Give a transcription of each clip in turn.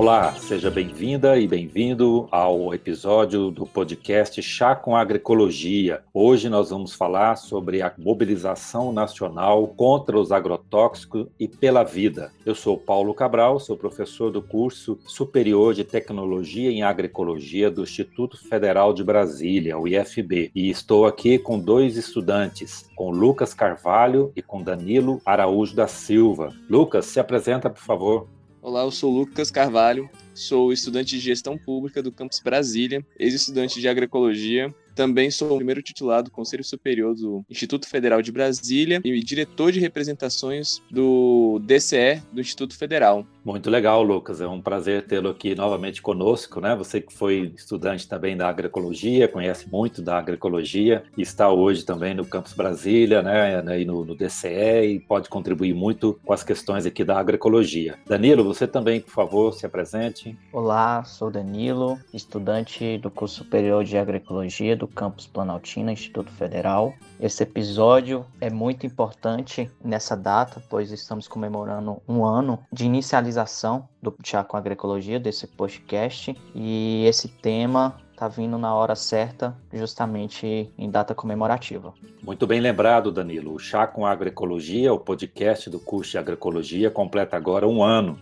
Olá, seja bem-vinda e bem-vindo ao episódio do podcast Chá com Agroecologia. Hoje nós vamos falar sobre a mobilização nacional contra os agrotóxicos e pela vida. Eu sou Paulo Cabral, sou professor do curso Superior de Tecnologia em Agroecologia do Instituto Federal de Brasília, o IFB, e estou aqui com dois estudantes, com Lucas Carvalho e com Danilo Araújo da Silva. Lucas, se apresenta, por favor. Olá, eu sou Lucas Carvalho, sou estudante de gestão pública do campus Brasília, ex-estudante de agroecologia também sou o primeiro titulado do Conselho Superior do Instituto Federal de Brasília e diretor de representações do DCE do Instituto Federal. Muito legal, Lucas. É um prazer tê-lo aqui novamente conosco, né? Você que foi estudante também da agroecologia, conhece muito da agroecologia e está hoje também no Campus Brasília, né? E no, no DCE e pode contribuir muito com as questões aqui da agroecologia. Danilo, você também, por favor, se apresente. Olá, sou Danilo, estudante do curso superior de agroecologia do campus Planaltina, Instituto Federal. Esse episódio é muito importante nessa data, pois estamos comemorando um ano de inicialização do Chá com Agroecologia, desse podcast, e esse tema está vindo na hora certa, justamente em data comemorativa. Muito bem lembrado, Danilo. O Chá com Agroecologia, o podcast do curso de Agroecologia, completa agora um ano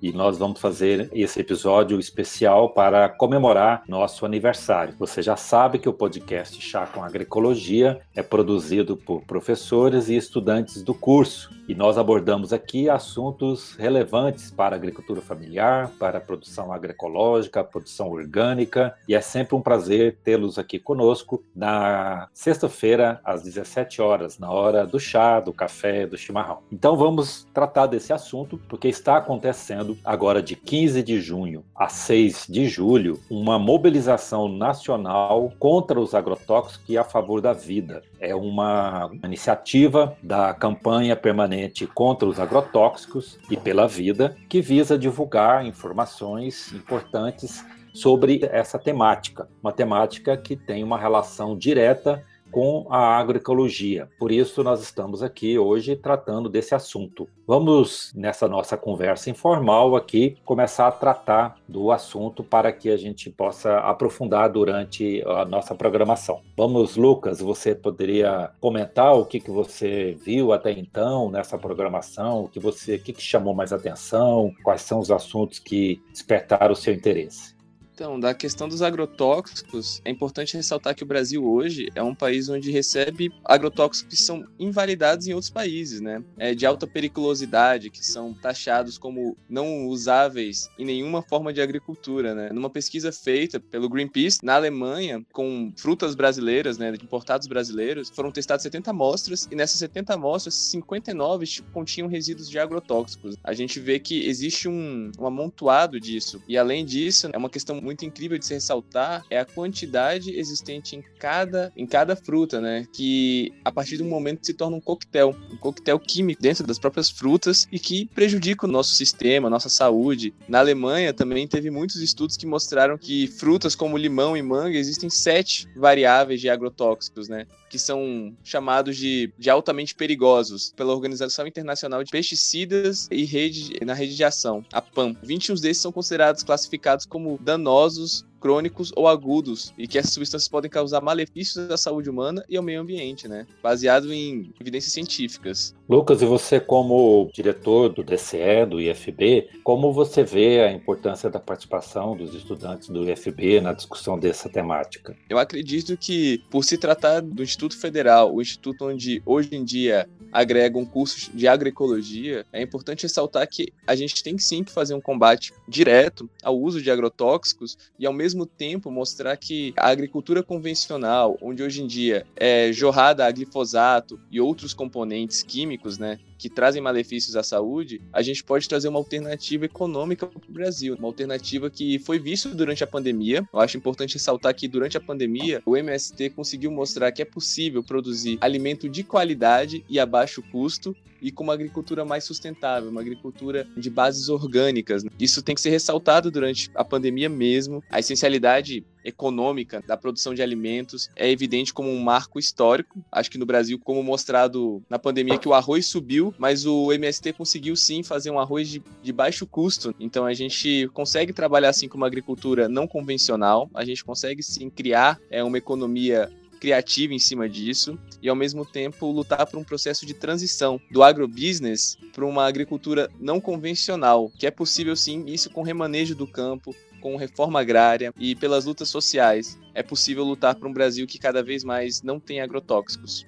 e nós vamos fazer esse episódio especial para comemorar nosso aniversário. Você já sabe que o podcast Chá com Agroecologia é produzido por professores e estudantes do curso e nós abordamos aqui assuntos relevantes para a agricultura familiar, para a produção agroecológica, produção orgânica e é sempre um prazer tê-los aqui conosco na sexta-feira às 17 horas, na hora do chá, do café, do chimarrão. Então vamos tratar desse assunto porque está acontecendo agora de 15 de junho a 6 de julho, uma mobilização nacional contra os agrotóxicos e a favor da vida. É uma iniciativa da campanha permanente contra os agrotóxicos e pela vida, que visa divulgar informações importantes sobre essa temática, uma temática que tem uma relação direta com a agroecologia. Por isso, nós estamos aqui hoje tratando desse assunto. Vamos, nessa nossa conversa informal aqui, começar a tratar do assunto para que a gente possa aprofundar durante a nossa programação. Vamos, Lucas, você poderia comentar o que, que você viu até então nessa programação, o que você, o que, que chamou mais atenção, quais são os assuntos que despertaram o seu interesse? Então, da questão dos agrotóxicos, é importante ressaltar que o Brasil hoje é um país onde recebe agrotóxicos que são invalidados em outros países, né? É de alta periculosidade, que são taxados como não usáveis em nenhuma forma de agricultura, né? Numa pesquisa feita pelo Greenpeace na Alemanha com frutas brasileiras, né, importados brasileiros, foram testadas 70 amostras e nessas 70 amostras, 59 tipo, continham resíduos de agrotóxicos. A gente vê que existe um, um amontoado disso e além disso, é uma questão muito incrível de se ressaltar é a quantidade existente em cada, em cada fruta, né? Que a partir do momento se torna um coquetel, um coquetel químico dentro das próprias frutas e que prejudica o nosso sistema, a nossa saúde. Na Alemanha também teve muitos estudos que mostraram que frutas como limão e manga existem sete variáveis de agrotóxicos, né? Que são chamados de, de altamente perigosos pela Organização Internacional de Pesticidas e rede, na Rede de Ação, a PAM. 21 desses são considerados classificados como danosos crônicos ou agudos e que essas substâncias podem causar malefícios à saúde humana e ao meio ambiente, né? Baseado em evidências científicas. Lucas, e você como diretor do DCE, do IFB, como você vê a importância da participação dos estudantes do IFB na discussão dessa temática? Eu acredito que, por se tratar do Instituto Federal, o instituto onde hoje em dia agregam cursos de agroecologia, é importante ressaltar que a gente tem sim que fazer um combate direto ao uso de agrotóxicos e ao mesmo tempo mostrar que a agricultura convencional, onde hoje em dia é jorrada a glifosato e outros componentes químicos, né, que trazem malefícios à saúde, a gente pode trazer uma alternativa econômica para o Brasil, uma alternativa que foi vista durante a pandemia. Eu acho importante ressaltar que durante a pandemia o MST conseguiu mostrar que é possível produzir alimento de qualidade e a baixo custo e com uma agricultura mais sustentável, uma agricultura de bases orgânicas. Isso tem que ser ressaltado durante a pandemia mesmo. A essencialidade econômica da produção de alimentos é evidente como um marco histórico. Acho que no Brasil, como mostrado na pandemia, que o arroz subiu, mas o MST conseguiu sim fazer um arroz de, de baixo custo. Então a gente consegue trabalhar assim com uma agricultura não convencional, a gente consegue sim criar é, uma economia criativa em cima disso e ao mesmo tempo lutar por um processo de transição do agrobusiness para uma agricultura não convencional, que é possível sim isso com remanejo do campo, com reforma agrária e pelas lutas sociais. É possível lutar por um Brasil que cada vez mais não tem agrotóxicos.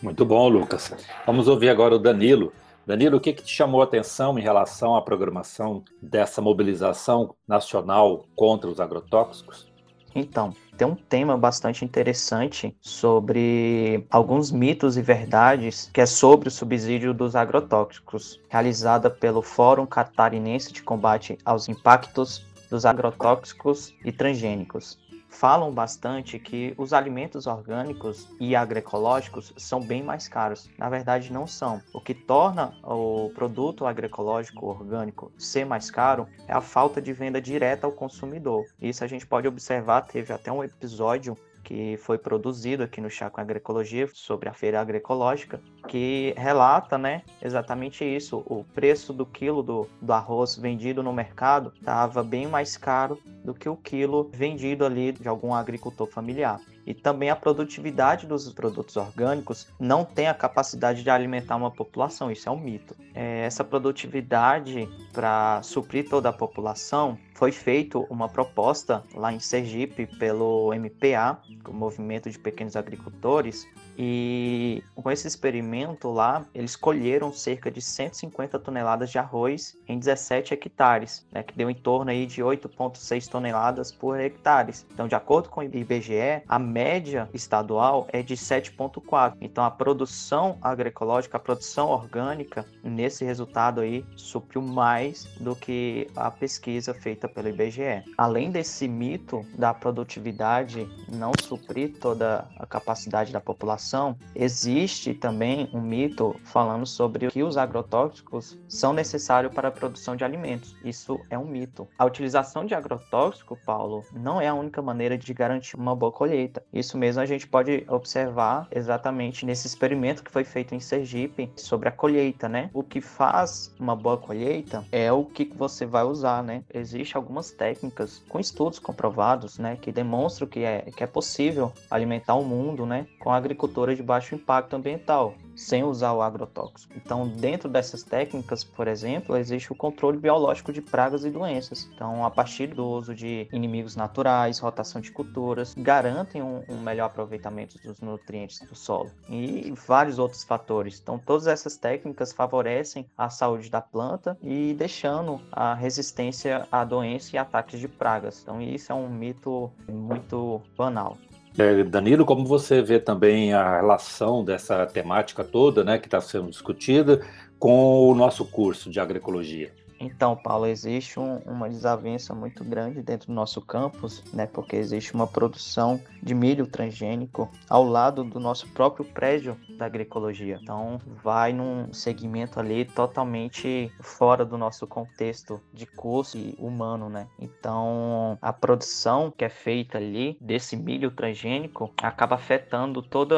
Muito bom, Lucas. Vamos ouvir agora o Danilo. Danilo, o que, que te chamou a atenção em relação à programação dessa mobilização nacional contra os agrotóxicos? Então, tem um tema bastante interessante sobre alguns mitos e verdades que é sobre o subsídio dos agrotóxicos, realizada pelo Fórum Catarinense de Combate aos Impactos dos Agrotóxicos e Transgênicos falam bastante que os alimentos orgânicos e agroecológicos são bem mais caros. Na verdade, não são. O que torna o produto agroecológico orgânico ser mais caro é a falta de venda direta ao consumidor. Isso a gente pode observar, teve até um episódio que foi produzido aqui no Chá com Agroecologia sobre a feira agroecológica, que relata, né, exatamente isso. O preço do quilo do, do arroz vendido no mercado estava bem mais caro do que o quilo vendido ali de algum agricultor familiar. E também a produtividade dos produtos orgânicos não tem a capacidade de alimentar uma população, isso é um mito. É, essa produtividade para suprir toda a população foi feita uma proposta lá em Sergipe pelo MPA, o Movimento de Pequenos Agricultores, e com esse experimento lá, eles colheram cerca de 150 toneladas de arroz em 17 hectares, né, que deu em torno aí de 8,6 toneladas por hectare. Então, de acordo com o IBGE, a média estadual é de 7,4. Então, a produção agroecológica, a produção orgânica, nesse resultado aí, supriu mais do que a pesquisa feita pelo IBGE. Além desse mito da produtividade não suprir toda a capacidade da população, existe também um mito falando sobre que os agrotóxicos são necessários para a produção de alimentos. Isso é um mito. A utilização de agrotóxico, Paulo, não é a única maneira de garantir uma boa colheita. Isso mesmo a gente pode observar exatamente nesse experimento que foi feito em Sergipe sobre a colheita, né? O que faz uma boa colheita é o que você vai usar, né? Existem algumas técnicas com estudos comprovados, né, que demonstram que é, que é possível alimentar o mundo, né, com agricultura de baixo impacto ambiental, sem usar o agrotóxico. Então, dentro dessas técnicas, por exemplo, existe o controle biológico de pragas e doenças. Então, a partir do uso de inimigos naturais, rotação de culturas, garantem um, um melhor aproveitamento dos nutrientes do solo e vários outros fatores. Então, todas essas técnicas favorecem a saúde da planta e deixando a resistência à doença e ataques de pragas. Então, isso é um mito muito banal. É, Danilo, como você vê também a relação dessa temática toda, né, que está sendo discutida, com o nosso curso de agroecologia? Então, Paulo, existe um, uma desavença muito grande dentro do nosso campus, né? Porque existe uma produção de milho transgênico ao lado do nosso próprio prédio da agroecologia. Então, vai num segmento ali totalmente fora do nosso contexto de curso humano, né? Então, a produção que é feita ali desse milho transgênico acaba afetando todo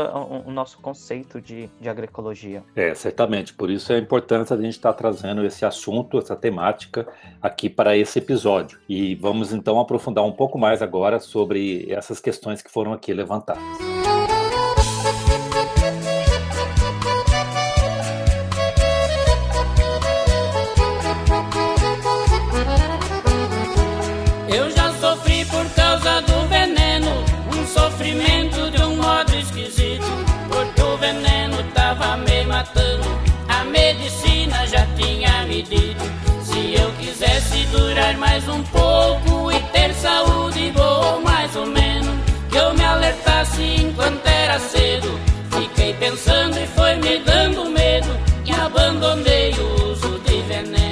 o nosso conceito de, de agroecologia. É, certamente. Por isso é importante a gente estar trazendo esse assunto, essa temática temática aqui para esse episódio. E vamos então aprofundar um pouco mais agora sobre essas questões que foram aqui levantadas. Eu já sofri por causa do veneno, um sofrimento de durar mais um pouco e ter saúde boa, mais ou menos, que eu me alertasse enquanto era cedo. Fiquei pensando e foi me dando medo e abandonei o uso de veneno.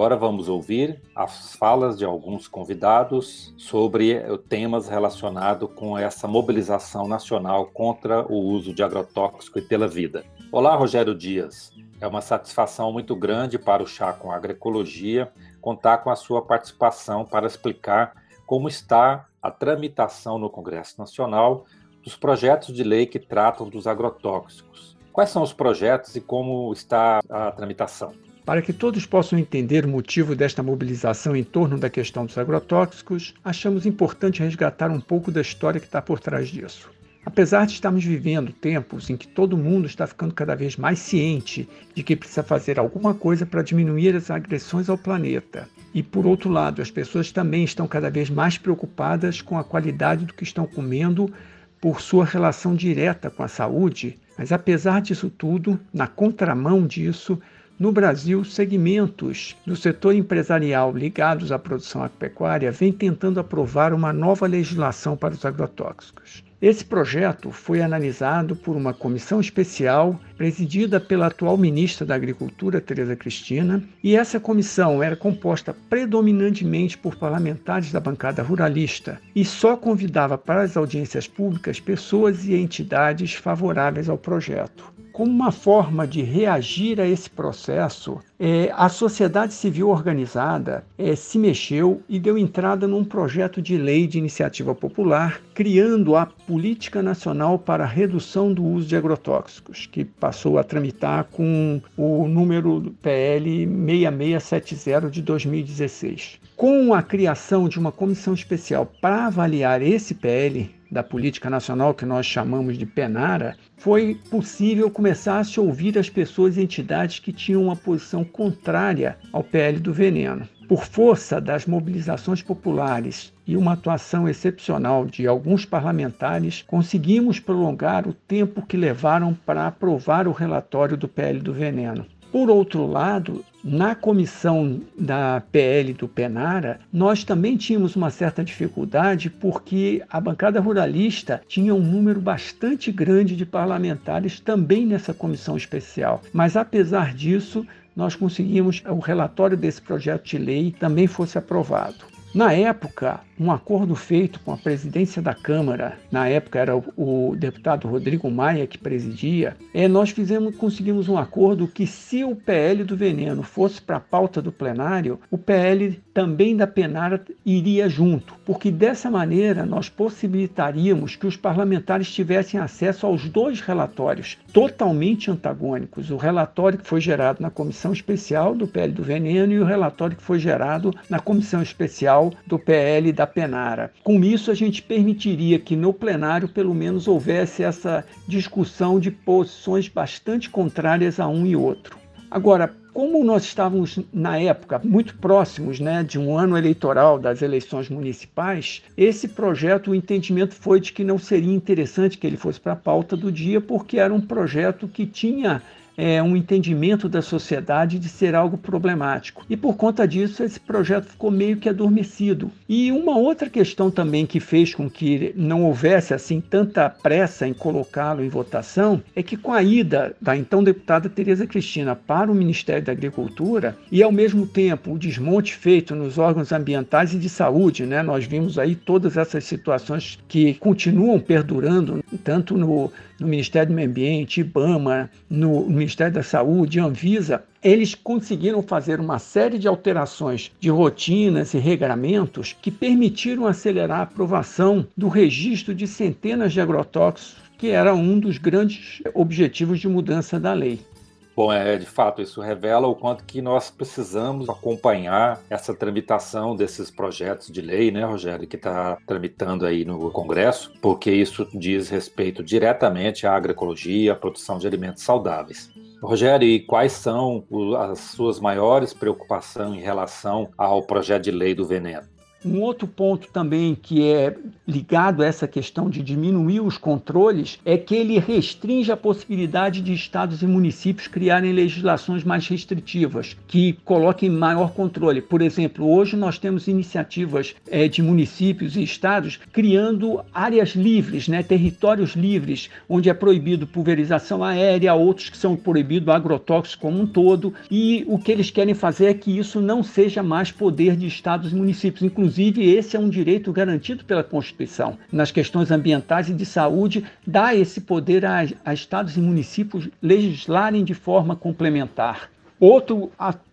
agora vamos ouvir as falas de alguns convidados sobre temas relacionados com essa mobilização nacional contra o uso de agrotóxico e pela vida. Olá, Rogério Dias. É uma satisfação muito grande para o Chá com Agroecologia contar com a sua participação para explicar como está a tramitação no Congresso Nacional dos projetos de lei que tratam dos agrotóxicos. Quais são os projetos e como está a tramitação? Para que todos possam entender o motivo desta mobilização em torno da questão dos agrotóxicos, achamos importante resgatar um pouco da história que está por trás disso. Apesar de estarmos vivendo tempos em que todo mundo está ficando cada vez mais ciente de que precisa fazer alguma coisa para diminuir as agressões ao planeta, e por outro lado, as pessoas também estão cada vez mais preocupadas com a qualidade do que estão comendo por sua relação direta com a saúde, mas apesar disso tudo, na contramão disso, no Brasil, segmentos do setor empresarial ligados à produção agropecuária vêm tentando aprovar uma nova legislação para os agrotóxicos. Esse projeto foi analisado por uma comissão especial presidida pela atual ministra da Agricultura, Tereza Cristina, e essa comissão era composta predominantemente por parlamentares da bancada ruralista e só convidava para as audiências públicas pessoas e entidades favoráveis ao projeto. Como uma forma de reagir a esse processo, é, a sociedade civil organizada é, se mexeu e deu entrada num projeto de lei de iniciativa popular, criando a Política Nacional para a Redução do Uso de Agrotóxicos, que passou a tramitar com o número PL 6670 de 2016. Com a criação de uma comissão especial para avaliar esse PL, da política nacional que nós chamamos de Penara, foi possível começar a se ouvir as pessoas e entidades que tinham uma posição contrária ao PL do veneno. Por força das mobilizações populares e uma atuação excepcional de alguns parlamentares, conseguimos prolongar o tempo que levaram para aprovar o relatório do PL do veneno. Por outro lado, na comissão da PL do Penara, nós também tínhamos uma certa dificuldade porque a bancada ruralista tinha um número bastante grande de parlamentares também nessa comissão especial. Mas apesar disso, nós conseguimos o relatório desse projeto de lei também fosse aprovado. Na época, um acordo feito com a presidência da Câmara, na época era o, deputado Rodrigo Maia que presidia, é, nós fizemos, conseguimos um acordo que se o PL do veneno fosse para a pauta do plenário, o PL também da Penara iria junto, porque dessa maneira nós possibilitaríamos que os parlamentares tivessem acesso aos dois relatórios totalmente antagônicos, o relatório que foi gerado na comissão especial do PL do veneno e o relatório que foi gerado na comissão especial do PL da Penara. Com isso, a gente permitiria que no plenário, pelo menos, houvesse essa discussão de posições bastante contrárias a um e outro. Agora, como nós estávamos na época muito próximos né, de um ano eleitoral das eleições municipais, esse projeto, o entendimento foi de que não seria interessante que ele fosse para a pauta do dia, porque era um projeto que tinha é, um entendimento da sociedade de ser algo problemático. E por conta disso, esse projeto ficou meio que adormecido. E uma outra questão também que fez com que não houvesse assim tanta pressa em colocá-lo em votação é que com a ida da então deputada Tereza Cristina para o Ministério da Agricultura e ao mesmo tempo o desmonte feito nos órgãos ambientais e de saúde, né? Nós vimos aí todas essas situações que continuam perdurando tanto no no Ministério do Meio Ambiente, IBAMA, no Ministério da Saúde, Anvisa, eles conseguiram fazer uma série de alterações de rotinas e regramentos que permitiram acelerar a aprovação do registro de centenas de agrotóxicos, que era um dos grandes objetivos de mudança da lei. Bom, é, de fato, isso revela o quanto que nós precisamos acompanhar essa tramitação desses projetos de lei, né, Rogério, que está tramitando aí no Congresso, porque isso diz respeito diretamente à agroecologia, à produção de alimentos saudáveis. Rogério, e quais são as suas maiores preocupações em relação ao projeto de lei do veneno? Um outro ponto também que é ligado a essa questão de diminuir os controles é que ele restringe a possibilidade de estados e municípios criarem legislações mais restritivas, que coloquem maior controle. Por exemplo, hoje nós temos iniciativas é, de municípios e estados criando áreas livres, né, territórios livres, onde é proibido pulverização aérea, outros que são proibidos agrotóxicos como um todo, e o que eles querem fazer é que isso não seja mais poder de estados e municípios, inclusive Inclusive, esse é um direito garantido pela Constituição. Nas questões ambientais e de saúde, dá esse poder a, a estados e municípios legislarem de forma complementar. Outro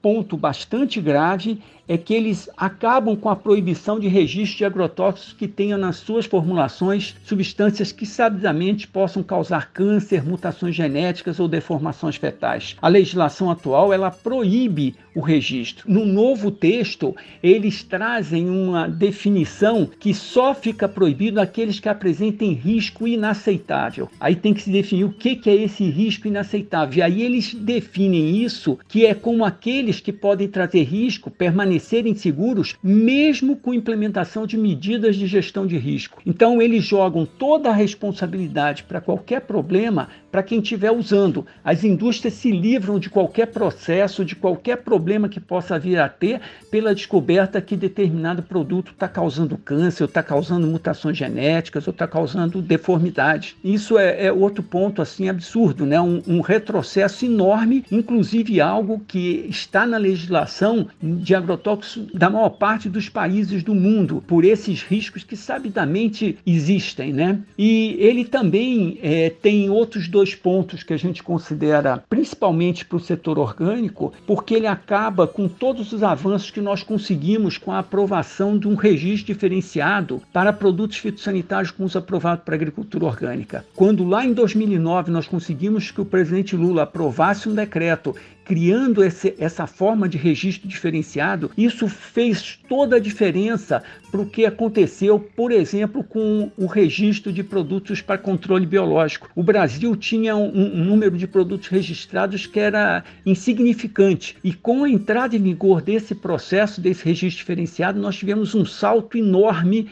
ponto bastante grave é que eles acabam com a proibição de registro de agrotóxicos que tenham nas suas formulações substâncias que sabidamente possam causar câncer, mutações genéticas ou deformações fetais. A legislação atual ela proíbe o registro. No novo texto, eles trazem uma definição que só fica proibido aqueles que apresentem risco inaceitável. Aí tem que se definir o que é esse risco inaceitável. E aí eles definem isso, que é como aqueles que podem trazer risco permanecer permanecerem seguros, mesmo com implementação de medidas de gestão de risco. Então, eles jogam toda a responsabilidade para qualquer problema para quem estiver usando. As indústrias se livram de qualquer processo, de qualquer problema que possa vir a ter pela descoberta que determinado produto está causando câncer, está causando mutações genéticas, ou está causando deformidade. Isso é, é, outro ponto assim absurdo, né? Um, um, retrocesso enorme, inclusive algo que está na legislação de agrotóxicos da maior parte dos países do mundo, por esses riscos que sabidamente existem, né? E ele também é, tem outros dois pontos que a gente considera principalmente para o setor orgânico, porque ele acaba com todos os avanços que nós conseguimos com a aprovação de um registro diferenciado para produtos fitossanitários com uso aprovado para agricultura orgânica. Quando lá em 2009 nós conseguimos que o presidente Lula aprovasse um decreto criando esse, essa forma de registro diferenciado, isso fez toda a diferença para o que aconteceu, por exemplo, com o registro de produtos para controle biológico. O Brasil tinha um, um número de produtos registrados que era insignificante, e com a entrada em vigor desse processo, desse registro diferenciado, nós tivemos um salto enorme.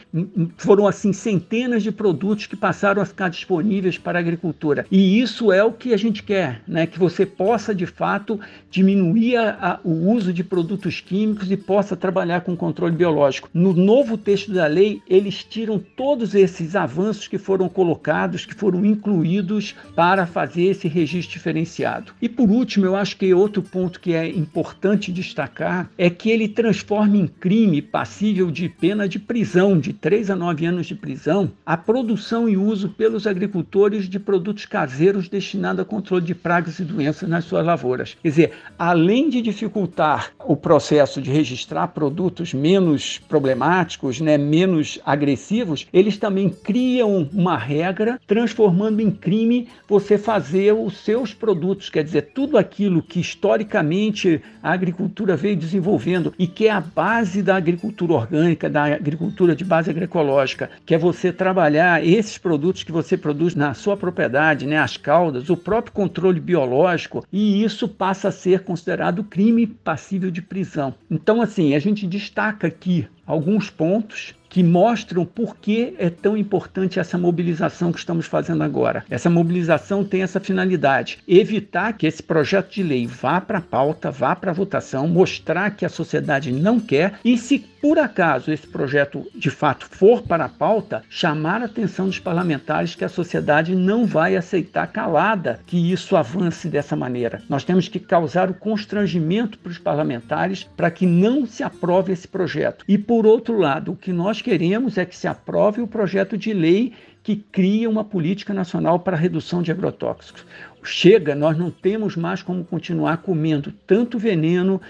Foram assim centenas de produtos que passaram a ficar disponíveis para a agricultura. E isso é o que a gente quer, né? que você possa de fato diminuir o uso de produtos químicos e possa trabalhar com controle biológico. No novo texto da lei, eles tiram todos esses avanços que foram colocados, que foram incluídos para fazer esse registro diferenciado. E por último, eu acho que outro ponto que é importante destacar é que ele transforma em crime passível de pena de prisão, de 3 a 9 anos de prisão, a produção e uso pelos agricultores de produtos caseiros destinados a controle de pragas e doenças nas suas lavouras. Dizer, além de dificultar o processo de registrar produtos menos problemáticos, né, menos agressivos, eles também criam uma regra transformando em crime você fazer os seus produtos, quer dizer, tudo aquilo que historicamente a agricultura veio desenvolvendo e que é a base da agricultura orgânica, da agricultura de base agroecológica, que é você trabalhar esses produtos que você produz na sua propriedade, né, as caudas, o próprio controle biológico, e isso passa passa a ser considerado crime passível de prisão. Então, assim, a gente destaca aqui alguns pontos que mostram por que é tão importante essa mobilização que estamos fazendo agora. Essa mobilização tem essa finalidade: evitar que esse projeto de lei vá para a pauta, vá para a votação, mostrar que a sociedade não quer e, se por acaso esse projeto de fato for para a pauta, chamar a atenção dos parlamentares que a sociedade não vai aceitar calada que isso avance dessa maneira. Nós temos que causar o constrangimento para os parlamentares para que não se aprove esse projeto. E por outro lado, o que nós queremos é que se aprove o projeto de lei que cria uma política nacional para a redução de agrotóxicos. Chega, nós não temos mais como continuar comendo tanto veneno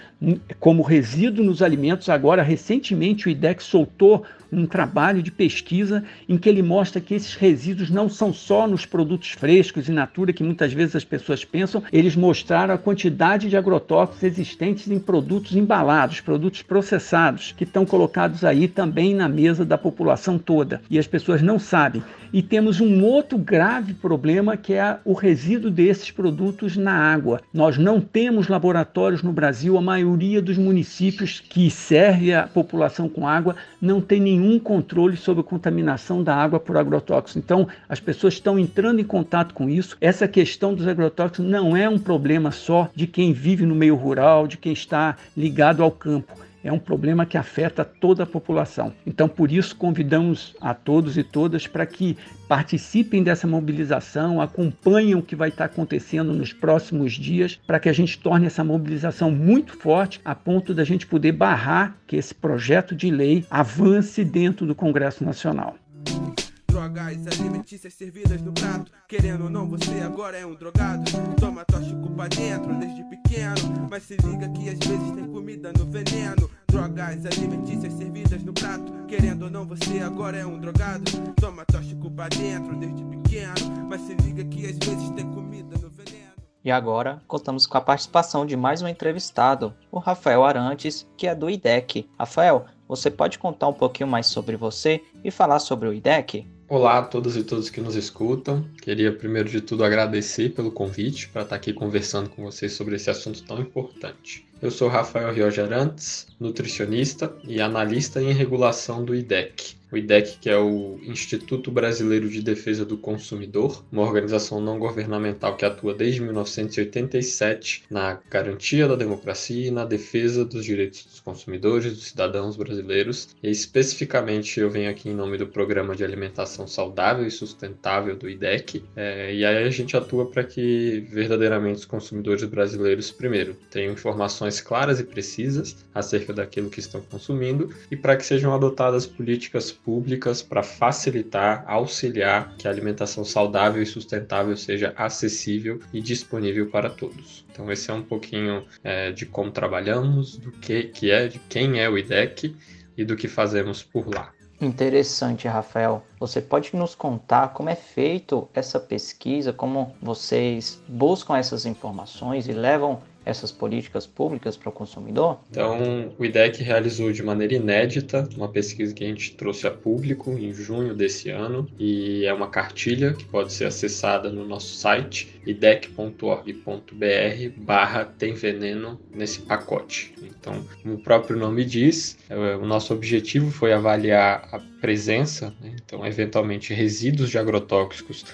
como resíduo nos alimentos. Agora, recentemente, o IDEX soltou um trabalho de pesquisa em que ele mostra que esses resíduos não são só nos produtos frescos e natura que muitas vezes as pessoas pensam, eles mostraram a quantidade de agrotóxicos existentes em produtos embalados, produtos processados, que estão colocados aí também na mesa da população toda. E as pessoas não sabem. E temos um outro grave problema que é o resíduo de esses produtos na água. Nós não temos laboratórios no Brasil, a maioria dos municípios que serve a população com água não tem nenhum controle sobre a contaminação da água por agrotóxicos. Então, as pessoas estão entrando em contato com isso. Essa questão dos agrotóxicos não é um problema só de quem vive no meio rural, de quem está ligado ao campo é um problema que afeta toda a população. Então, por isso, convidamos a todos e todas para que participem dessa mobilização, acompanhem o que vai estar acontecendo nos próximos dias, para que a gente torne essa mobilização muito forte, a ponto da gente poder barrar que esse projeto de lei avance dentro do Congresso Nacional drogas alimentícias servidas no prato. Querendo ou não, você agora é um drogado. Toma tóxico pra dentro desde pequeno. Mas se liga que às vezes tem comida no veneno. Drogas alimentícias servidas no prato. Querendo ou não, você agora é um drogado. Toma tóxico pra dentro desde pequeno. Mas se liga que às vezes tem comida no veneno. E agora contamos com a participação de mais um entrevistado, o Rafael Arantes, que é do IDEC. Rafael, você pode contar um pouquinho mais sobre você e falar sobre o IDEC? Olá a todas e todos que nos escutam. Queria primeiro de tudo agradecer pelo convite para estar aqui conversando com vocês sobre esse assunto tão importante. Eu sou Rafael Riogerantes, nutricionista e analista em regulação do IDEC. O IDEC, que é o Instituto Brasileiro de Defesa do Consumidor, uma organização não governamental que atua desde 1987 na garantia da democracia e na defesa dos direitos dos consumidores, dos cidadãos brasileiros. E especificamente eu venho aqui em nome do Programa de Alimentação Saudável e Sustentável do IDEC. É, e aí a gente atua para que verdadeiramente os consumidores brasileiros, primeiro, tenham informações claras e precisas acerca daquilo que estão consumindo e para que sejam adotadas políticas públicas para facilitar, auxiliar que a alimentação saudável e sustentável seja acessível e disponível para todos. Então esse é um pouquinho é, de como trabalhamos, do que, que é, de quem é o IDEC e do que fazemos por lá. Interessante, Rafael. Você pode nos contar como é feito essa pesquisa, como vocês buscam essas informações e levam essas políticas públicas para o consumidor? Então, o IDEC realizou de maneira inédita uma pesquisa que a gente trouxe a público em junho desse ano e é uma cartilha que pode ser acessada no nosso site idec.org.br barra tem veneno nesse pacote. Então, como o próprio nome diz, é, o nosso objetivo foi avaliar a presença, né? então, eventualmente, resíduos de agrotóxicos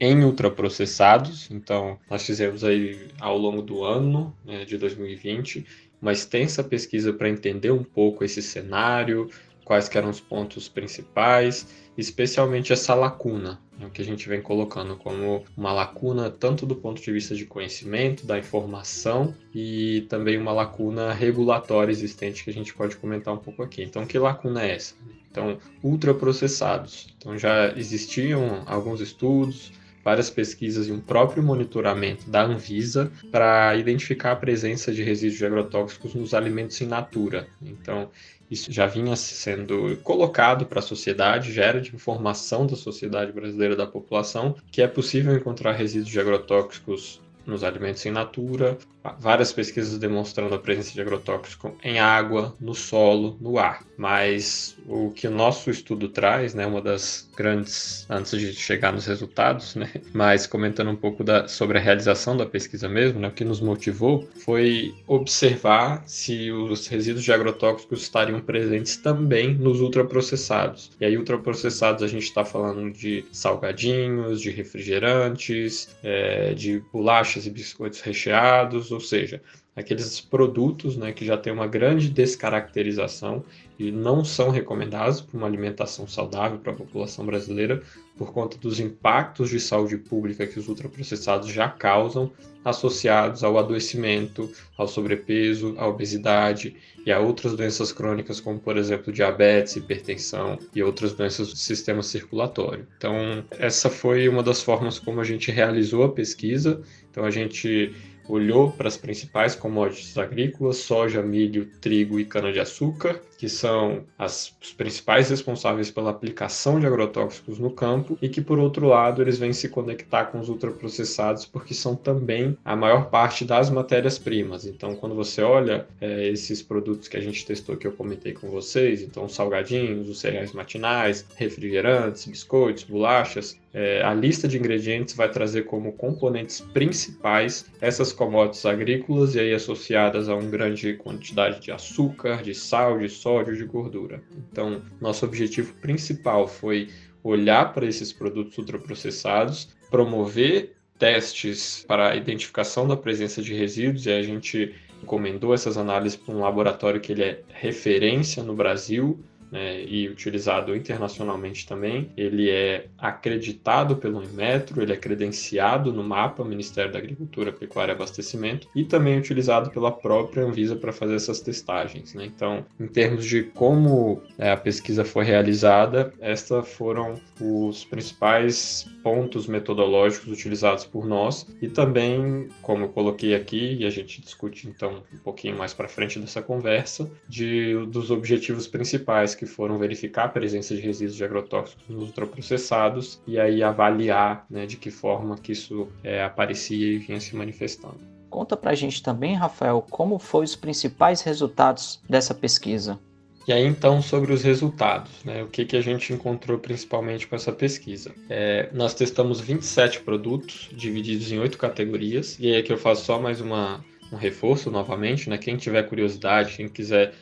em ultraprocessados. Então, nós fizemos aí ao longo do ano né, de 2020 uma extensa pesquisa para entender um pouco esse cenário, quais eram os pontos principais, especialmente essa lacuna, né, que a gente vem colocando como uma lacuna tanto do ponto de vista de conhecimento, da informação e também uma lacuna regulatória existente que a gente pode comentar um pouco aqui. Então, que lacuna é essa? Então, ultraprocessados. Então, já existiam alguns estudos, várias pesquisas e um próprio monitoramento da Anvisa para identificar a presença de resíduos agrotóxicos nos alimentos in natura. Então, isso já vinha sendo colocado para a sociedade, já era de informação da sociedade brasileira da população que é possível encontrar resíduos agrotóxicos nos alimentos in natura, várias pesquisas demonstrando a presença de agrotóxico em água, no solo, no ar. Mas o que o nosso estudo traz, né, uma das grandes, antes de chegar nos resultados, né, mas comentando um pouco da, sobre a realização da pesquisa mesmo, né, o que nos motivou foi observar se os resíduos de agrotóxicos estariam presentes também nos ultraprocessados. E aí, ultraprocessados, a gente está falando de salgadinhos, de refrigerantes, é, de bolachas e biscoitos recheados, ou seja, aqueles produtos né, que já têm uma grande descaracterização e não são recomendados para uma alimentação saudável para a população brasileira por conta dos impactos de saúde pública que os ultraprocessados já causam, associados ao adoecimento, ao sobrepeso, à obesidade e a outras doenças crônicas, como por exemplo diabetes, hipertensão e outras doenças do sistema circulatório. Então, essa foi uma das formas como a gente realizou a pesquisa. Então, a gente olhou para as principais commodities agrícolas, soja, milho, trigo e cana-de-açúcar, que são as, os principais responsáveis pela aplicação de agrotóxicos no campo, e que, por outro lado, eles vêm se conectar com os ultraprocessados porque são também a maior parte das matérias-primas. Então, quando você olha é, esses produtos que a gente testou, que eu comentei com vocês, então salgadinhos, os cereais matinais, refrigerantes, biscoitos, bolachas, é, a lista de ingredientes vai trazer como componentes principais essas commodities agrícolas e aí associadas a uma grande quantidade de açúcar, de sal, de sódio, de gordura. Então, nosso objetivo principal foi olhar para esses produtos ultraprocessados, promover testes para a identificação da presença de resíduos e a gente encomendou essas análises para um laboratório que ele é referência no Brasil né, e utilizado internacionalmente também. Ele é acreditado pelo Inmetro, ele é credenciado no mapa Ministério da Agricultura, Pecuária e Abastecimento e também utilizado pela própria Anvisa para fazer essas testagens. Né? Então, em termos de como é, a pesquisa foi realizada, estes foram os principais pontos metodológicos utilizados por nós e também, como eu coloquei aqui, e a gente discute então um pouquinho mais para frente dessa conversa, de, dos objetivos principais que foram verificar a presença de resíduos de agrotóxicos nos ultraprocessados e aí avaliar né, de que forma que isso é, aparecia e vinha se manifestando. Conta para a gente também, Rafael, como foram os principais resultados dessa pesquisa. E aí, então, sobre os resultados, né? O que, que a gente encontrou principalmente com essa pesquisa? É, nós testamos 27 produtos, divididos em oito categorias, e aí aqui eu faço só mais uma, um reforço novamente, né? Quem tiver curiosidade, quem quiser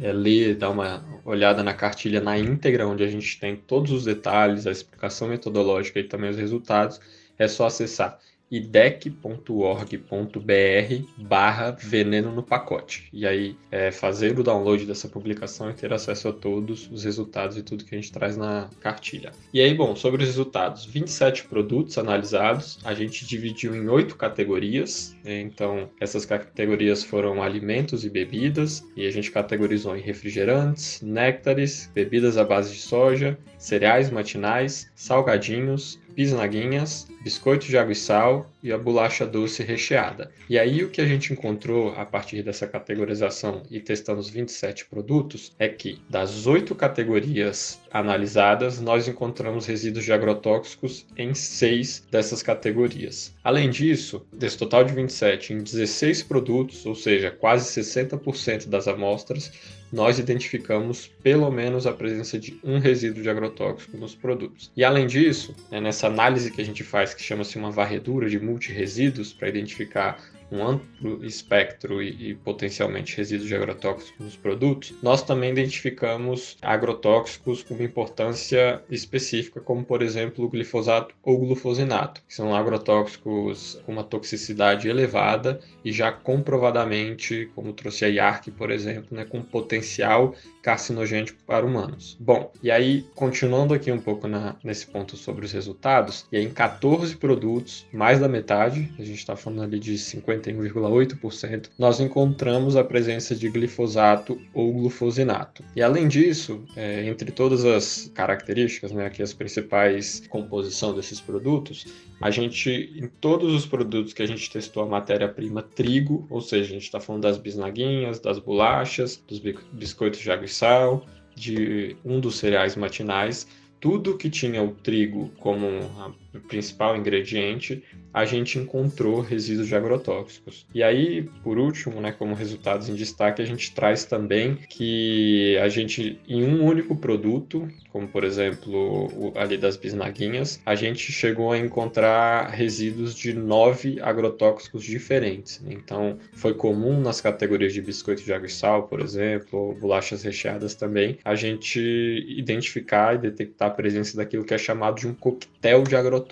é, ler, dar uma olhada na cartilha na íntegra, onde a gente tem todos os detalhes, a explicação metodológica e também os resultados, é só acessar idec.org.br barra veneno no pacote. E aí é, fazer o download dessa publicação e ter acesso a todos os resultados e tudo que a gente traz na cartilha. E aí, bom, sobre os resultados, 27 produtos analisados, a gente dividiu em oito categorias. Né? Então, essas categorias foram alimentos e bebidas, e a gente categorizou em refrigerantes, néctares, bebidas à base de soja, cereais matinais, salgadinhos, bisnaguinhas, biscoito de água e sal e a bolacha doce recheada. E aí o que a gente encontrou a partir dessa categorização e testando os 27 produtos é que das oito categorias analisadas, nós encontramos resíduos de agrotóxicos em seis dessas categorias. Além disso, desse total de 27, em 16 produtos, ou seja, quase 60% das amostras, nós identificamos pelo menos a presença de um resíduo de agrotóxico nos produtos. E além disso, né, nessa análise que a gente faz, que chama-se uma varredura de multiresíduos, para identificar um amplo espectro e, e, potencialmente resíduos de agrotóxicos nos produtos, nós também identificamos agrotóxicos com importância específica, como por exemplo o glifosato ou glufosinato, que são agrotóxicos com uma toxicidade elevada e já comprovadamente, como trouxe a IARC, por exemplo, né, com potencial carcinogênico para humanos. Bom, e aí, continuando aqui um pouco na, nesse ponto sobre os resultados, e aí em 14 produtos, mais da metade, a gente está falando ali de 51,8%, nós encontramos a presença de glifosato ou glufosinato. E além disso, é, entre todas as características, né, aqui as principais composição desses produtos, a gente, em todos os produtos que a gente testou a matéria-prima trigo, ou seja, a gente está falando das bisnaguinhas, das bolachas, dos biscoitos de água e sal, de um dos cereais matinais, tudo que tinha o trigo como principal ingrediente, a gente encontrou resíduos de agrotóxicos. E aí, por último, né, como resultados em destaque, a gente traz também que a gente, em um único produto, como por exemplo o, ali das bisnaguinhas, a gente chegou a encontrar resíduos de nove agrotóxicos diferentes. Então, foi comum nas categorias de biscoito de água e sal, por exemplo, bolachas recheadas também, a gente identificar e detectar a presença daquilo que é chamado de um coquetel de agrotóxicos.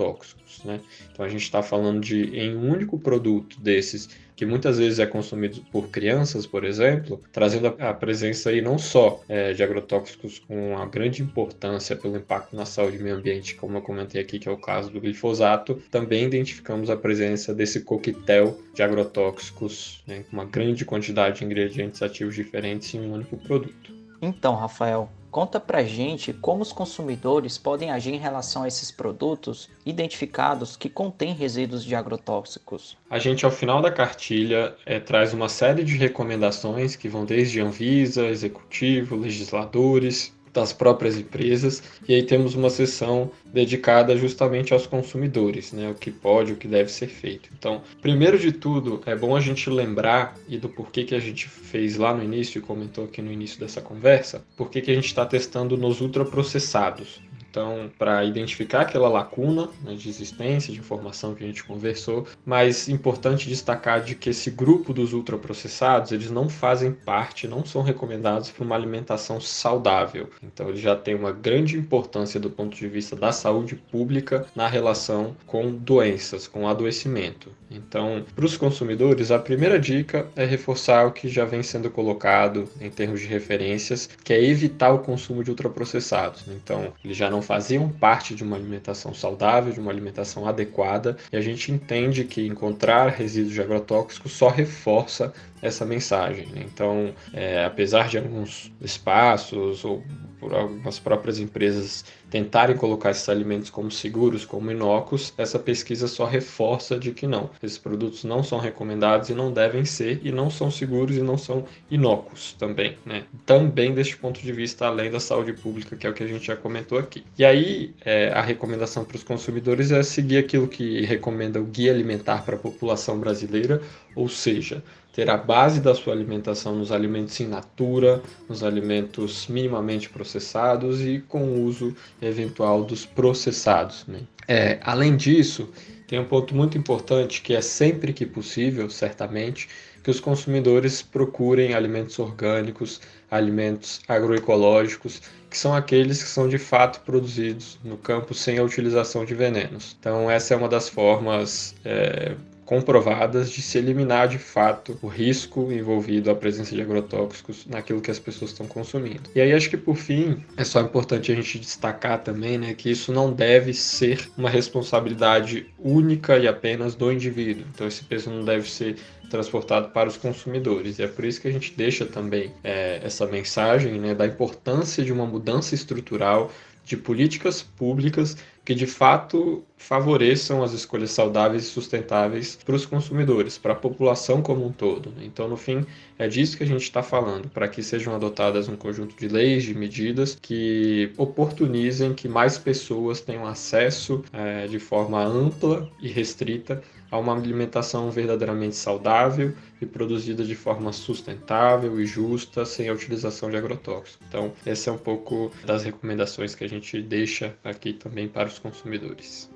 Né? Então, a gente está falando de, em um único produto desses, que muitas vezes é consumido por crianças, por exemplo, trazendo a presença aí não só é, de agrotóxicos com uma grande importância pelo impacto na saúde e meio ambiente, como eu comentei aqui, que é o caso do glifosato, também identificamos a presença desse coquetel de agrotóxicos, né, com uma grande quantidade de ingredientes ativos diferentes em um único produto. Então, Rafael, Conta pra gente como os consumidores podem agir em relação a esses produtos identificados que contêm resíduos de agrotóxicos. A gente, ao final da cartilha, é, traz uma série de recomendações que vão desde Anvisa, executivo, legisladores, das próprias empresas, e aí temos uma sessão dedicada justamente aos consumidores, né, o que pode, o que deve ser feito. Então, primeiro de tudo, é bom a gente lembrar e do porquê que a gente fez lá no início e comentou aqui no início dessa conversa, porquê que a gente está testando nos ultraprocessados. Então, para identificar aquela lacuna né, de existência, de informação que a gente conversou, mas importante destacar de que esse grupo dos ultraprocessados, eles não fazem parte, não são recomendados para uma alimentação saudável. Então, eles já têm uma grande importância do ponto de vista da saúde pública na relação com doenças, com adoecimento. Então, para os consumidores, a primeira dica é reforçar o que já vem sendo colocado em termos de referências, que é evitar o consumo de ultraprocessados. Então, eles já não faziam parte de uma alimentação saudável, de uma alimentação adequada, e a gente entende que encontrar resíduos de agrotóxicos só reforça essa mensagem. Né? Então, é, apesar de alguns espaços ou por algumas próprias empresas tentarem colocar esses alimentos como seguros, como inócuos, essa pesquisa só reforça de que não. Esses produtos não são recomendados e não devem ser, e não são seguros e não são inócuos também, né? Também deste ponto de vista, além da saúde pública, que é o que a gente já comentou aqui. E aí, é, a recomendação para os consumidores é seguir aquilo que recomenda o Guia Alimentar para a População Brasileira, ou seja, ter a base da sua alimentação nos alimentos in natura, nos alimentos minimamente processados e com o uso eventual dos processados. Né? É, além disso, tem um ponto muito importante que é sempre que possível, certamente, que os consumidores procurem alimentos orgânicos, alimentos agroecológicos, que são aqueles que são de fato produzidos no campo sem a utilização de venenos. Então, essa é uma das formas é, comprovadas de se eliminar de fato o risco envolvido à presença de agrotóxicos naquilo que as pessoas estão consumindo. E aí acho que por fim é só importante a gente destacar também, né, que isso não deve ser uma responsabilidade única e apenas do indivíduo. Então esse peso não deve ser transportado para os consumidores. E é por isso que a gente deixa também é, essa mensagem né, da importância de uma mudança estrutural de políticas públicas que de fato favoreçam as escolhas saudáveis e sustentáveis para os consumidores, para a população como um todo. Né? Então, no fim, é disso que a gente está falando, para que sejam adotadas um conjunto de leis, de medidas que oportunizem que mais pessoas tenham acesso é, de forma ampla e restrita a uma alimentação verdadeiramente saudável e produzida de forma sustentável e justa, sem a utilização de agrotóxicos. Então, essa é um pouco das recomendações que a gente deixa aqui também para os consumidores.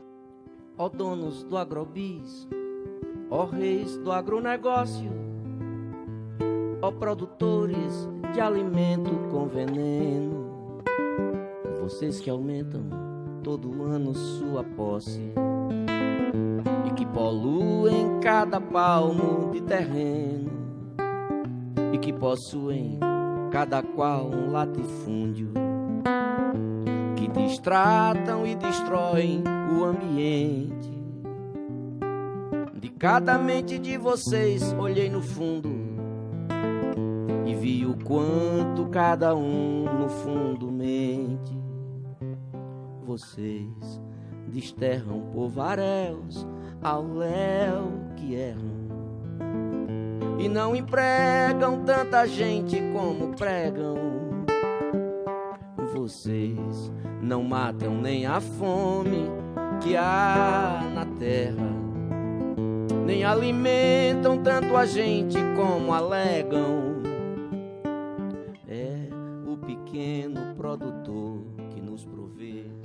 Ó donos do agrobis, ó reis do agronegócio, ó produtores de alimento com veneno, vocês que aumentam todo ano sua posse e que poluem cada palmo de terreno e que possuem cada qual um latifúndio destratam e destroem o ambiente. De cada mente de vocês olhei no fundo e vi o quanto cada um no fundo mente. Vocês desterram povaréus ao léu que erram e não empregam tanta gente como pregam vocês não matam nem a fome que há na terra, nem alimentam tanto a gente como alegam.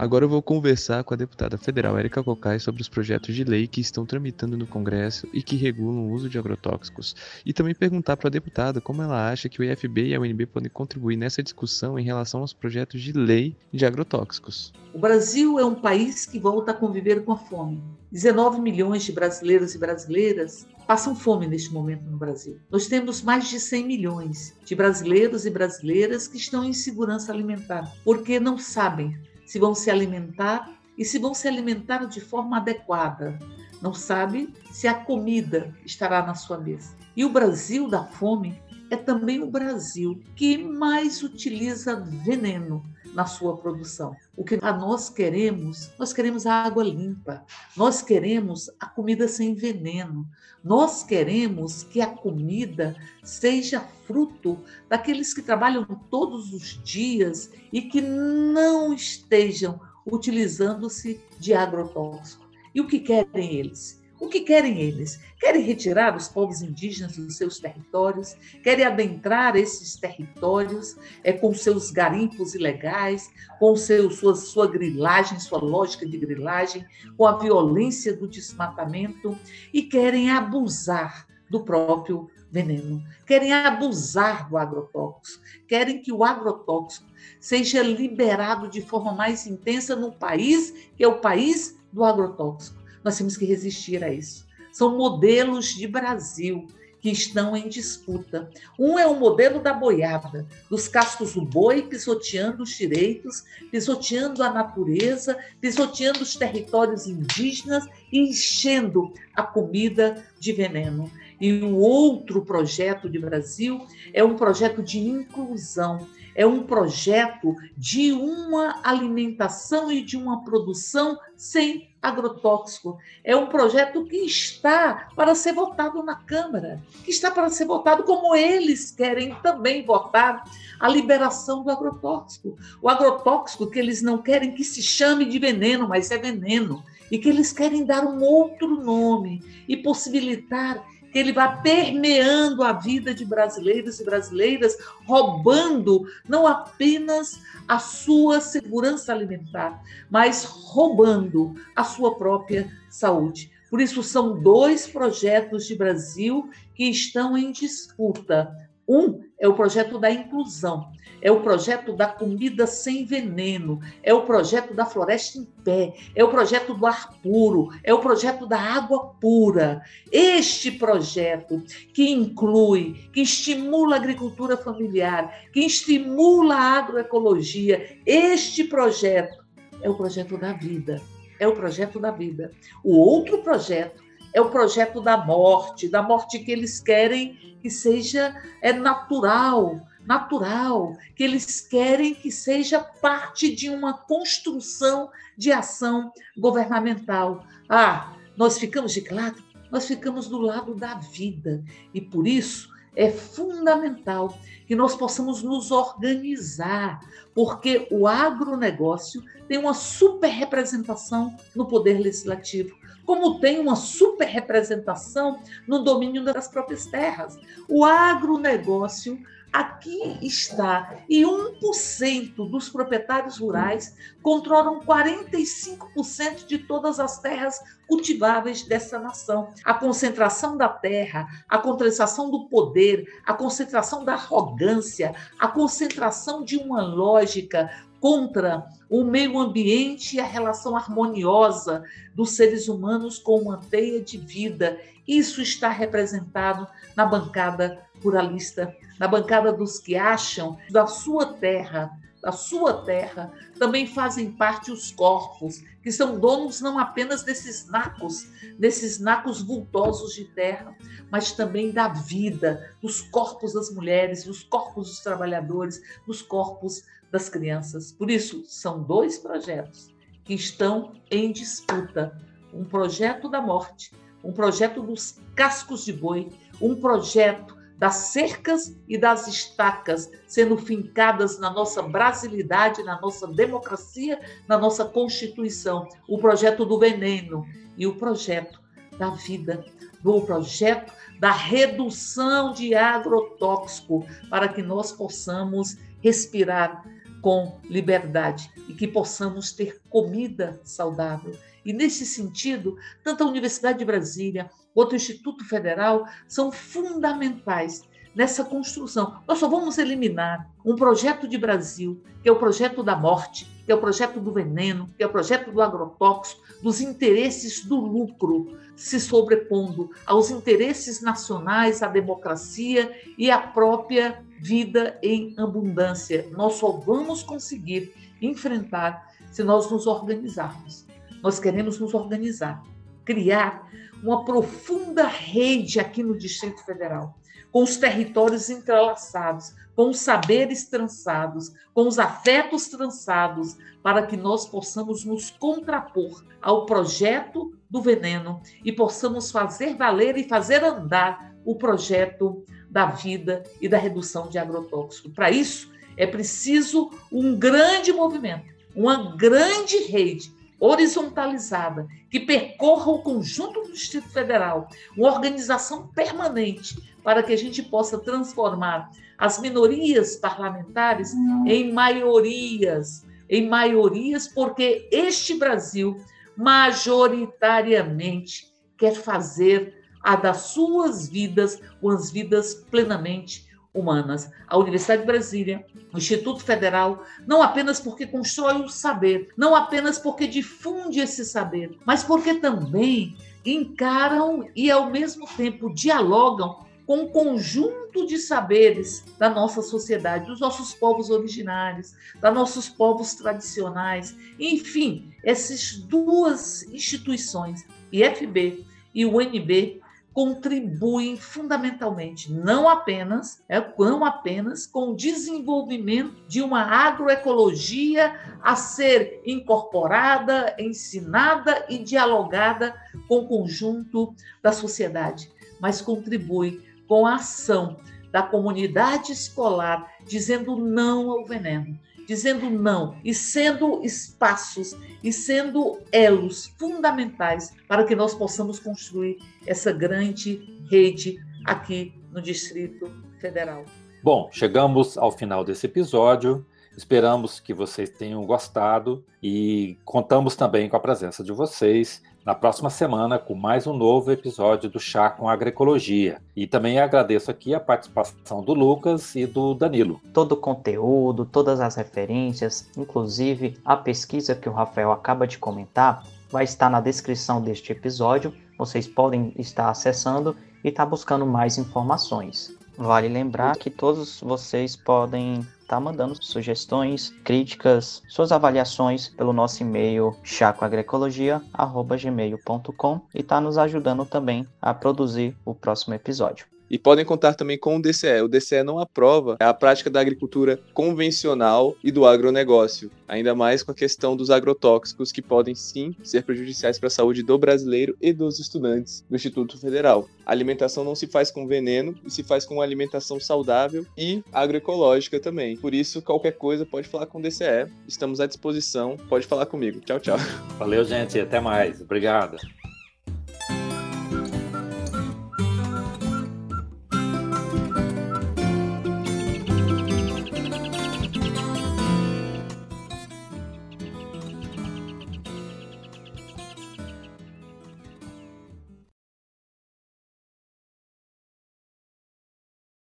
Agora eu vou conversar com a deputada federal Érica Cocai sobre os projetos de lei que estão tramitando no Congresso e que regulam o uso de agrotóxicos. E também perguntar para a deputada como ela acha que o IFB e a UNB podem contribuir nessa discussão em relação aos projetos de lei de agrotóxicos. O Brasil é um país que volta a conviver com a fome. 19 milhões de brasileiros e brasileiras passam fome neste momento no Brasil. Nós temos mais de 100 milhões de brasileiros e brasileiras que estão em segurança alimentar, porque não sabem se vão se alimentar e se vão se alimentar de forma adequada. Não sabe se a comida estará na sua mesa. E o Brasil da fome é também o Brasil que mais utiliza veneno na sua produção. O que nós queremos, nós queremos a água limpa, nós queremos a comida sem veneno, nós queremos que a comida seja fruto daqueles que trabalham todos os dias e que não estejam utilizando-se de agrotóxico. E o que querem eles? O que querem eles? Querem retirar os povos indígenas dos seus territórios, querem adentrar esses territórios é, com seus garimpos ilegais, com seu, sua, sua grilagem, sua lógica de grilagem, com a violência do desmatamento e querem abusar do próprio veneno, querem abusar do agrotóxico, querem que o agrotóxico seja liberado de forma mais intensa no país que é o país do agrotóxico. Nós temos que resistir a isso. São modelos de Brasil que estão em disputa. Um é o modelo da boiada, dos cascos do boi pisoteando os direitos, pisoteando a natureza, pisoteando os territórios indígenas e enchendo a comida de veneno. E o outro projeto de Brasil é um projeto de inclusão, é um projeto de uma alimentação e de uma produção sem agrotóxico. É um projeto que está para ser votado na Câmara, que está para ser votado como eles querem também votar a liberação do agrotóxico. O agrotóxico que eles não querem que se chame de veneno, mas é veneno. E que eles querem dar um outro nome e possibilitar que ele vá permeando a vida de brasileiros e brasileiras, roubando não apenas a sua segurança alimentar, mas roubando a sua própria saúde. Por isso, são dois projetos de Brasil que estão em disputa. Um é o projeto da inclusão, é o projeto da comida sem veneno, é o projeto da floresta em pé, é o projeto do ar puro, é o projeto da água pura. Este projeto que inclui, que estimula a agricultura familiar, que estimula a agroecologia, este projeto é o projeto da vida. É o projeto da vida. O outro projeto é o projeto da morte, da morte que eles querem que seja é natural, natural, que eles querem que seja parte de uma construção de ação governamental. Ah, nós ficamos de lado, nós ficamos do lado da vida e por isso é fundamental que nós possamos nos organizar, porque o agronegócio tem uma super representação no poder legislativo como tem uma super representação no domínio das próprias terras. O agronegócio aqui está e 1% dos proprietários rurais controlam 45% de todas as terras cultiváveis dessa nação. A concentração da terra, a concentração do poder, a concentração da arrogância, a concentração de uma lógica contra o meio ambiente e a relação harmoniosa dos seres humanos com uma teia de vida. Isso está representado na bancada pluralista, na bancada dos que acham da sua terra, da sua terra, também fazem parte os corpos, que são donos não apenas desses nacos, desses nacos vultosos de terra, mas também da vida, dos corpos das mulheres, dos corpos dos trabalhadores, dos corpos das crianças. Por isso, são dois projetos que estão em disputa: um projeto da morte, um projeto dos cascos de boi, um projeto das cercas e das estacas sendo fincadas na nossa brasilidade, na nossa democracia, na nossa Constituição, o projeto do veneno e o projeto da vida, do projeto da redução de agrotóxico, para que nós possamos respirar com liberdade e que possamos ter comida saudável. E nesse sentido, tanto a Universidade de Brasília quanto o Instituto Federal são fundamentais nessa construção. Nós só vamos eliminar um projeto de Brasil, que é o projeto da morte, que é o projeto do veneno, que é o projeto do agrotóxico, dos interesses do lucro se sobrepondo aos interesses nacionais, à democracia e à própria vida em abundância. Nós só vamos conseguir enfrentar se nós nos organizarmos. Nós queremos nos organizar, criar uma profunda rede aqui no Distrito Federal, com os territórios entrelaçados, com os saberes trançados, com os afetos trançados, para que nós possamos nos contrapor ao projeto do veneno e possamos fazer valer e fazer andar o projeto da vida e da redução de agrotóxico. Para isso, é preciso um grande movimento, uma grande rede horizontalizada, que percorra o conjunto do Distrito Federal, uma organização permanente para que a gente possa transformar as minorias parlamentares em maiorias, em maiorias, porque este Brasil majoritariamente quer fazer a das suas vidas, umas vidas plenamente humanas. A Universidade de Brasília, o Instituto Federal, não apenas porque constrói o saber, não apenas porque difunde esse saber, mas porque também encaram e ao mesmo tempo dialogam com um conjunto de saberes da nossa sociedade, dos nossos povos originários, dos nossos povos tradicionais, enfim, essas duas instituições, IFB e o UNB, contribuem fundamentalmente, não apenas, é, não apenas com o desenvolvimento de uma agroecologia a ser incorporada, ensinada e dialogada com o conjunto da sociedade, mas contribui com a ação da comunidade escolar dizendo não ao veneno, dizendo não e sendo espaços e sendo elos fundamentais para que nós possamos construir essa grande rede aqui no Distrito Federal. Bom, chegamos ao final desse episódio. Esperamos que vocês tenham gostado e contamos também com a presença de vocês na próxima semana com mais um novo episódio do Chá com Agroecologia. E também agradeço aqui a participação do Lucas e do Danilo. Todo o conteúdo, todas as referências, inclusive a pesquisa que o Rafael acaba de comentar, vai estar na descrição deste episódio. Vocês podem estar acessando e estar buscando mais informações. Vale lembrar que todos vocês podem tá mandando sugestões, críticas, suas avaliações pelo nosso e-mail chacoagroecologia@gmail.com e tá nos ajudando também a produzir o próximo episódio. E podem contar também com o DCE. O DCE não aprova a prática da agricultura convencional e do agronegócio, ainda mais com a questão dos agrotóxicos que podem sim ser prejudiciais para a saúde do brasileiro e dos estudantes do Instituto Federal. A alimentação não se faz com veneno e se faz com uma alimentação saudável e agroecológica também. Por isso, qualquer coisa pode falar com o DCE. Estamos à disposição. Pode falar comigo. Tchau, tchau. Valeu, gente. Até mais. Obrigado.